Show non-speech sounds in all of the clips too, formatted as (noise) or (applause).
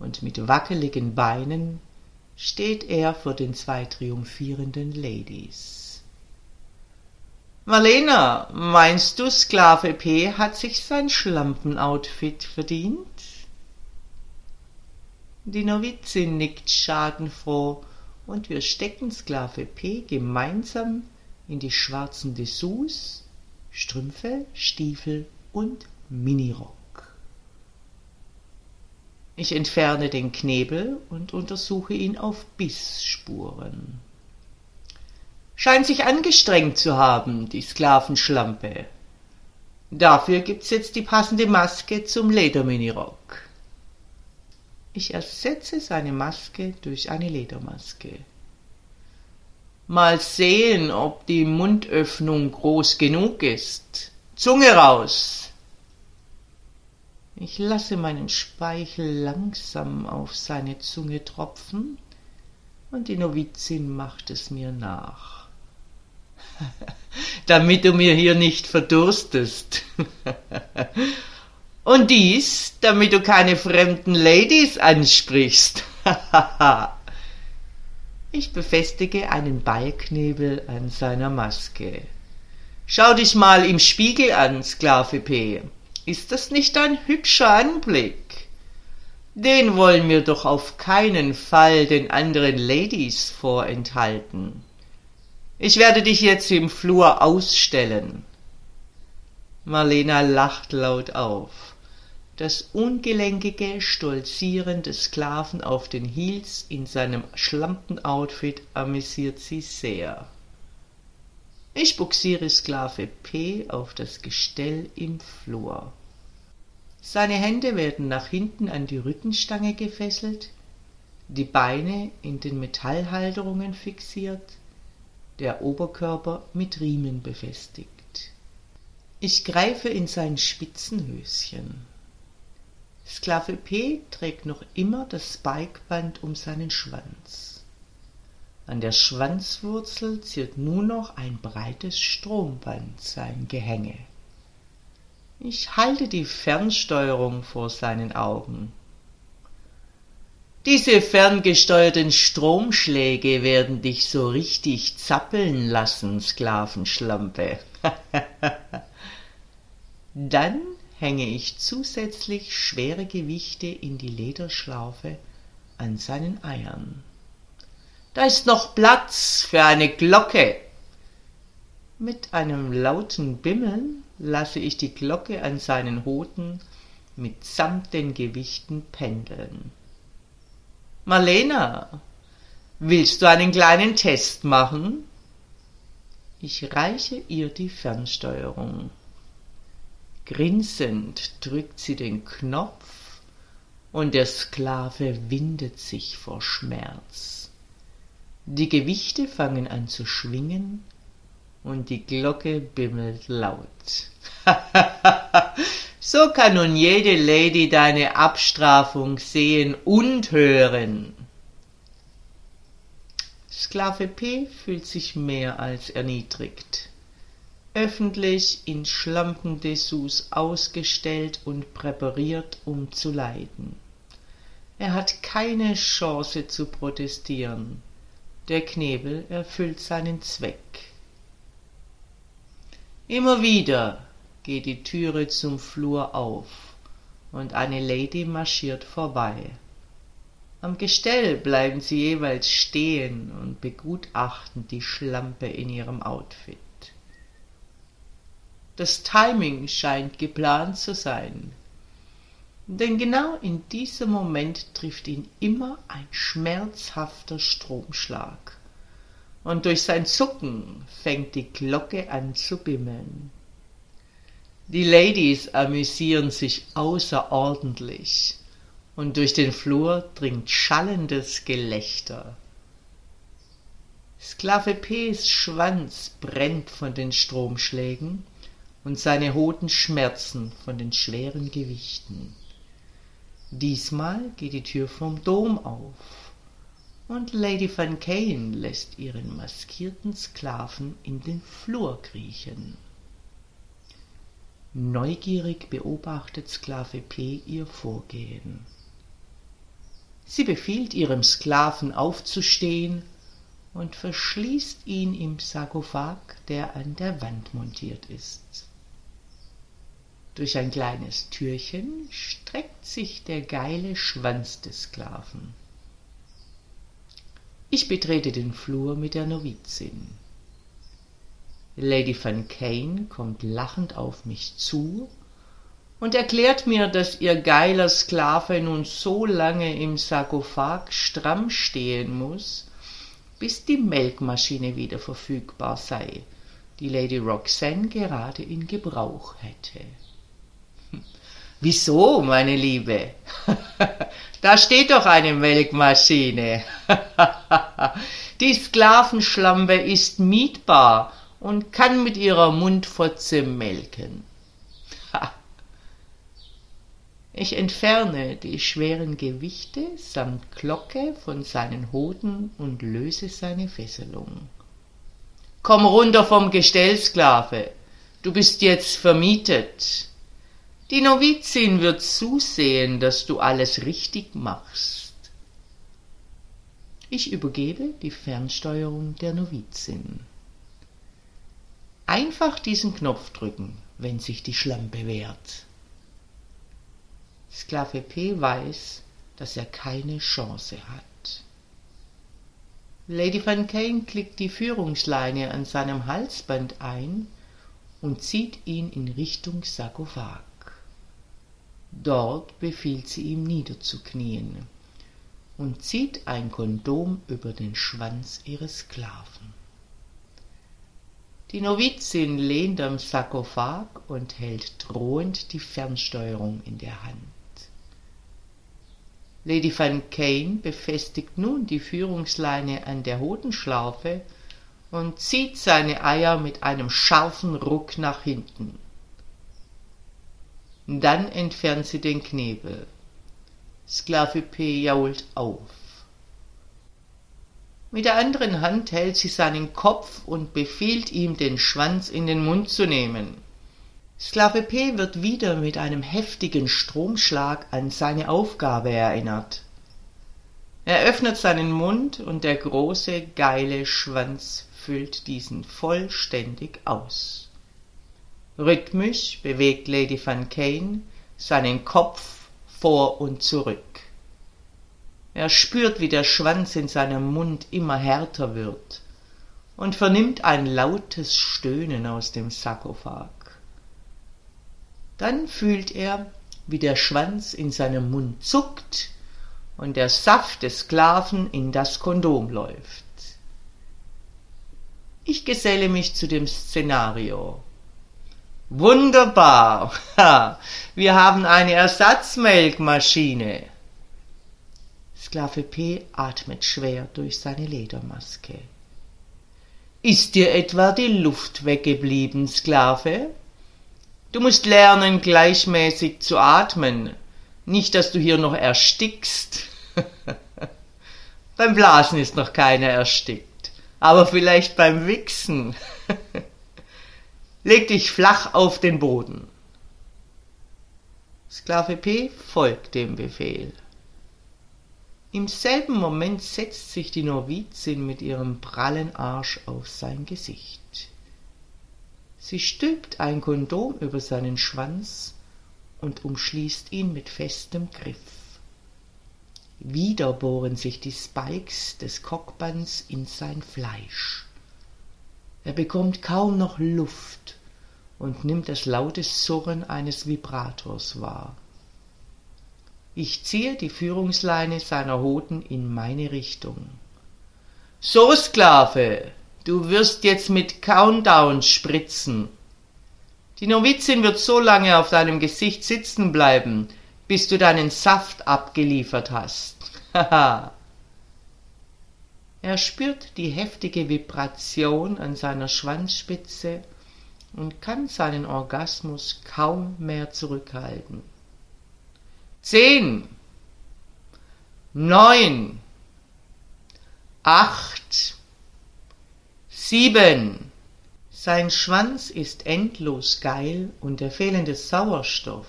und mit wackeligen Beinen steht er vor den zwei triumphierenden Ladies. Marlena, meinst du, Sklave P hat sich sein Schlampen-Outfit verdient? Die Novizin nickt schadenfroh und wir stecken Sklave P gemeinsam in die schwarzen Dessous, Strümpfe, Stiefel und Minirock. Ich entferne den Knebel und untersuche ihn auf Bissspuren. Scheint sich angestrengt zu haben, die Sklavenschlampe. Dafür gibt's jetzt die passende Maske zum Lederminirock. Ich ersetze seine Maske durch eine Ledermaske. Mal sehen, ob die Mundöffnung groß genug ist. Zunge raus! Ich lasse meinen Speichel langsam auf seine Zunge tropfen, und die Novizin macht es mir nach. (laughs) Damit du mir hier nicht verdurstest. (laughs) und dies, damit du keine fremden Ladies ansprichst. (laughs) ich befestige einen Ballknebel an seiner Maske. Schau dich mal im Spiegel an, Sklave P. Ist das nicht ein hübscher Anblick? Den wollen wir doch auf keinen Fall den anderen Ladies vorenthalten. Ich werde dich jetzt im Flur ausstellen. Marlena lacht laut auf. Das ungelenkige Stolzieren des Sklaven auf den Heels in seinem Schlampen-Outfit amüsiert sie sehr. Ich buxiere Sklave P auf das Gestell im Flur. Seine Hände werden nach hinten an die Rückenstange gefesselt, die Beine in den Metallhalterungen fixiert, der Oberkörper mit Riemen befestigt. Ich greife in sein Spitzenhöschen. Sklave P trägt noch immer das Spikeband um seinen Schwanz. An der Schwanzwurzel ziert nur noch ein breites Stromband sein Gehänge. Ich halte die Fernsteuerung vor seinen Augen. Diese ferngesteuerten Stromschläge werden dich so richtig zappeln lassen, Sklavenschlampe. (laughs) Dann hänge ich zusätzlich schwere Gewichte in die Lederschlaufe an seinen Eiern. Da ist noch Platz für eine Glocke. Mit einem lauten Bimmeln lasse ich die Glocke an seinen Hoden mitsamt den Gewichten pendeln. Marlena, willst du einen kleinen Test machen? Ich reiche ihr die Fernsteuerung. Grinsend drückt sie den Knopf und der Sklave windet sich vor Schmerz. Die Gewichte fangen an zu schwingen und die Glocke bimmelt laut. (laughs) so kann nun jede Lady deine Abstrafung sehen und hören. Sklave P fühlt sich mehr als erniedrigt. Öffentlich in Schlampendessous ausgestellt und präpariert, um zu leiden. Er hat keine Chance zu protestieren. Der Knebel erfüllt seinen Zweck. Immer wieder geht die Türe zum Flur auf und eine Lady marschiert vorbei. Am Gestell bleiben sie jeweils stehen und begutachten die Schlampe in ihrem Outfit. Das Timing scheint geplant zu sein, denn genau in diesem Moment trifft ihn immer ein schmerzhafter Stromschlag und durch sein Zucken fängt die Glocke an zu bimmeln. Die Ladies amüsieren sich außerordentlich und durch den Flur dringt schallendes Gelächter. Sklave P's Schwanz brennt von den Stromschlägen und seine Hoden schmerzen von den schweren Gewichten. Diesmal geht die Tür vom Dom auf und Lady Van Kane lässt ihren maskierten Sklaven in den Flur kriechen. Neugierig beobachtet Sklave P ihr Vorgehen. Sie befiehlt ihrem Sklaven aufzustehen und verschließt ihn im Sarkophag, der an der Wand montiert ist. Durch ein kleines Türchen streckt sich der geile Schwanz des Sklaven. Ich betrete den Flur mit der Novizin. Lady Van Kane kommt lachend auf mich zu und erklärt mir, dass ihr geiler Sklave nun so lange im Sarkophag stramm stehen muss, bis die Melkmaschine wieder verfügbar sei, die Lady Roxanne gerade in Gebrauch hätte. Wieso, meine Liebe? (laughs) da steht doch eine Melkmaschine. (laughs) die Sklavenschlampe ist mietbar und kann mit ihrer Mundfotze melken. (laughs) Ich entferne die schweren Gewichte samt Glocke von seinen Hoden und löse seine Fesselung. Komm runter vom Gestell, Sklave, du bist jetzt vermietet. Die Novizin wird zusehen, dass du alles richtig machst. Ich übergebe die Fernsteuerung der Novizin. Einfach diesen Knopf drücken, wenn sich die Schlampe wehrt. Sklave P weiß, dass er keine Chance hat. Lady Van Kane klickt die Führungsleine an seinem Halsband ein und zieht ihn in Richtung Sarkophag. Dort befiehlt sie ihm niederzuknien und zieht ein Kondom über den Schwanz ihres Sklaven. Die Novizin lehnt am Sarkophag und hält drohend die Fernsteuerung in der Hand. Lady Van Kane befestigt nun die Führungsleine an der Hodenschlaufe und zieht seine Eier mit einem scharfen Ruck nach hinten. Dann entfernt sie den Knebel. Sklave P jault auf. Mit der anderen Hand hält sie seinen Kopf und befiehlt ihm, den Schwanz in den Mund zu nehmen. Sklave P wird wieder mit einem heftigen Stromschlag an seine Aufgabe erinnert. Er öffnet seinen Mund und der große, geile Schwanz füllt diesen vollständig aus. Rhythmisch bewegt Lady Van Kane seinen Kopf vor und zurück. Er spürt, wie der Schwanz in seinem Mund immer härter wird und vernimmt ein lautes Stöhnen aus dem Sarkophag. Dann fühlt er, wie der Schwanz in seinem Mund zuckt und der Saft des Sklaven in das Kondom läuft. Ich geselle mich zu dem Szenario. Wunderbar. Wir haben eine Ersatzmelkmaschine. Sklave P atmet schwer durch seine Ledermaske. Ist dir etwa die Luft weggeblieben, Sklave? Du musst lernen, gleichmäßig zu atmen. Nicht, dass du hier noch erstickst. (laughs) beim Blasen ist noch keiner erstickt. Aber vielleicht beim Wichsen. (laughs) Leg dich flach auf den Boden. Sklave P folgt dem Befehl. Im selben Moment setzt sich die Novizin mit ihrem prallen Arsch auf sein Gesicht. Sie stülpt ein Kondom über seinen Schwanz und umschließt ihn mit festem Griff. Wieder bohren sich die Spikes des Cockbands in sein Fleisch. Er bekommt kaum noch Luft und nimmt das laute Surren eines Vibrators wahr. Ich ziehe die Führungsleine seiner Hoden in meine Richtung. So, Sklave, Du wirst jetzt mit Countdown spritzen. Die Novizin wird so lange auf deinem Gesicht sitzen bleiben, bis du deinen Saft abgeliefert hast. Haha. Er spürt die heftige Vibration an seiner Schwanzspitze und kann seinen Orgasmus kaum mehr zurückhalten. Zehn, neun, acht, sieben. Sein Schwanz ist endlos geil und der fehlende Sauerstoff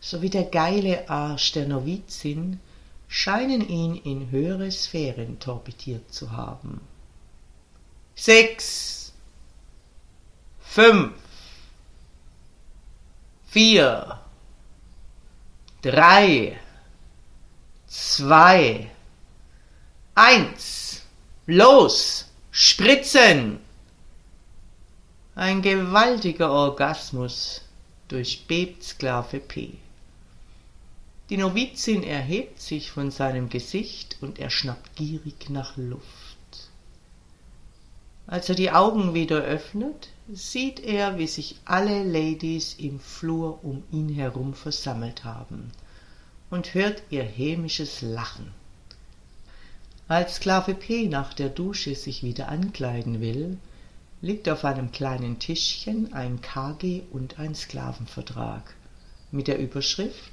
sowie der geile Arsch der Novizin scheinen ihn in höhere Sphären torpediert zu haben. Sechs, fünf, vier, drei, zwei, eins, los, spritzen! Ein gewaltiger Orgasmus durchbebt Sklave P. Die Novizin erhebt sich von seinem Gesicht und er schnappt gierig nach Luft. Als er die Augen wieder öffnet, sieht er, wie sich alle Ladies im Flur um ihn herum versammelt haben und hört ihr hämisches Lachen. Als Sklave P nach der Dusche sich wieder ankleiden will, liegt auf einem kleinen Tischchen ein KG und ein Sklavenvertrag mit der Überschrift